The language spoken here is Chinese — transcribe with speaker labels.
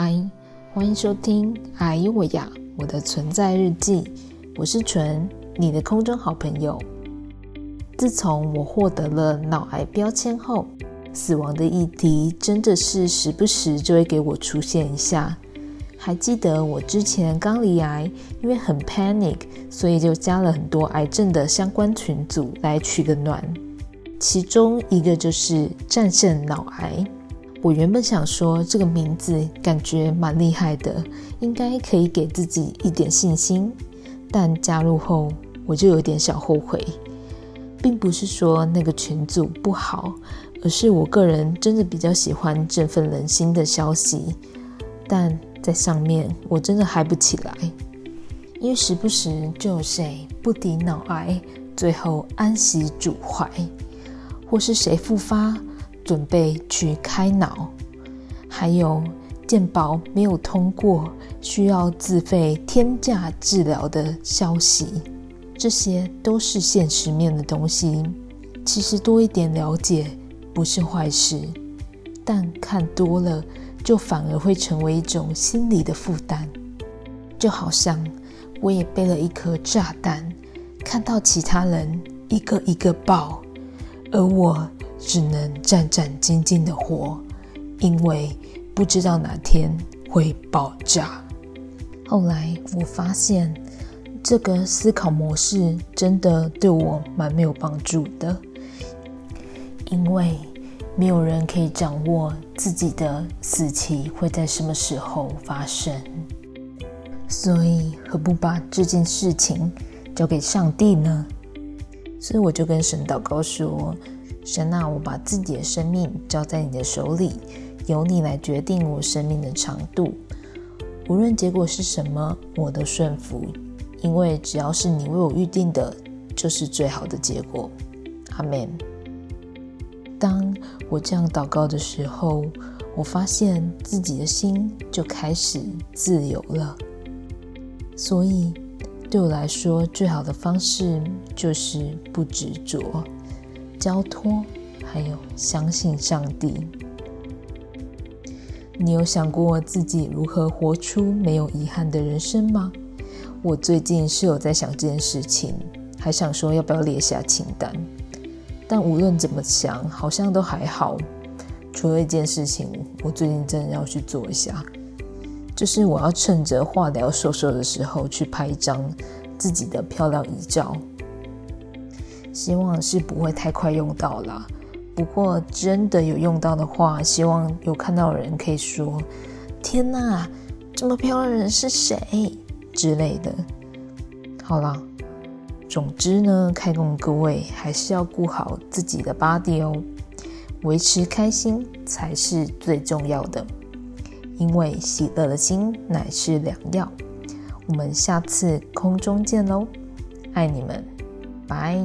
Speaker 1: 嗨，欢迎收听《哎呦我呀我的存在日记》，我是纯，你的空中好朋友。自从我获得了脑癌标签后，死亡的议题真的是时不时就会给我出现一下。还记得我之前刚离癌，因为很 panic，所以就加了很多癌症的相关群组来取个暖。其中一个就是战胜脑癌。我原本想说这个名字感觉蛮厉害的，应该可以给自己一点信心。但加入后我就有点小后悔，并不是说那个群组不好，而是我个人真的比较喜欢振奋人心的消息。但在上面我真的嗨不起来，因为时不时就有谁不敌脑癌，最后安息主怀。或是谁复发，准备去开脑，还有健保没有通过，需要自费天价治疗的消息，这些都是现实面的东西。其实多一点了解不是坏事，但看多了就反而会成为一种心理的负担。就好像我也背了一颗炸弹，看到其他人一个一个爆。而我只能战战兢兢的活，因为不知道哪天会爆炸。后来我发现，这个思考模式真的对我蛮没有帮助的，因为没有人可以掌握自己的死期会在什么时候发生，所以何不把这件事情交给上帝呢？所以我就跟神祷告说：“神啊，我把自己的生命交在你的手里，由你来决定我生命的长度。无论结果是什么，我都顺服，因为只要是你为我预定的，就是最好的结果。”阿门。当我这样祷告的时候，我发现自己的心就开始自由了。所以。对我来说，最好的方式就是不执着、交托，还有相信上帝。你有想过自己如何活出没有遗憾的人生吗？我最近是有在想这件事情，还想说要不要列下清单。但无论怎么想，好像都还好。除了一件事情，我最近真的要去做一下。就是我要趁着化疗瘦瘦的时候去拍一张自己的漂亮遗照，希望是不会太快用到啦。不过真的有用到的话，希望有看到的人可以说：“天哪，这么漂亮的人是谁？”之类的。好了，总之呢，开工各位还是要顾好自己的 body 哦，维持开心才是最重要的。因为喜乐的心乃是良药。我们下次空中见喽，爱你们，拜。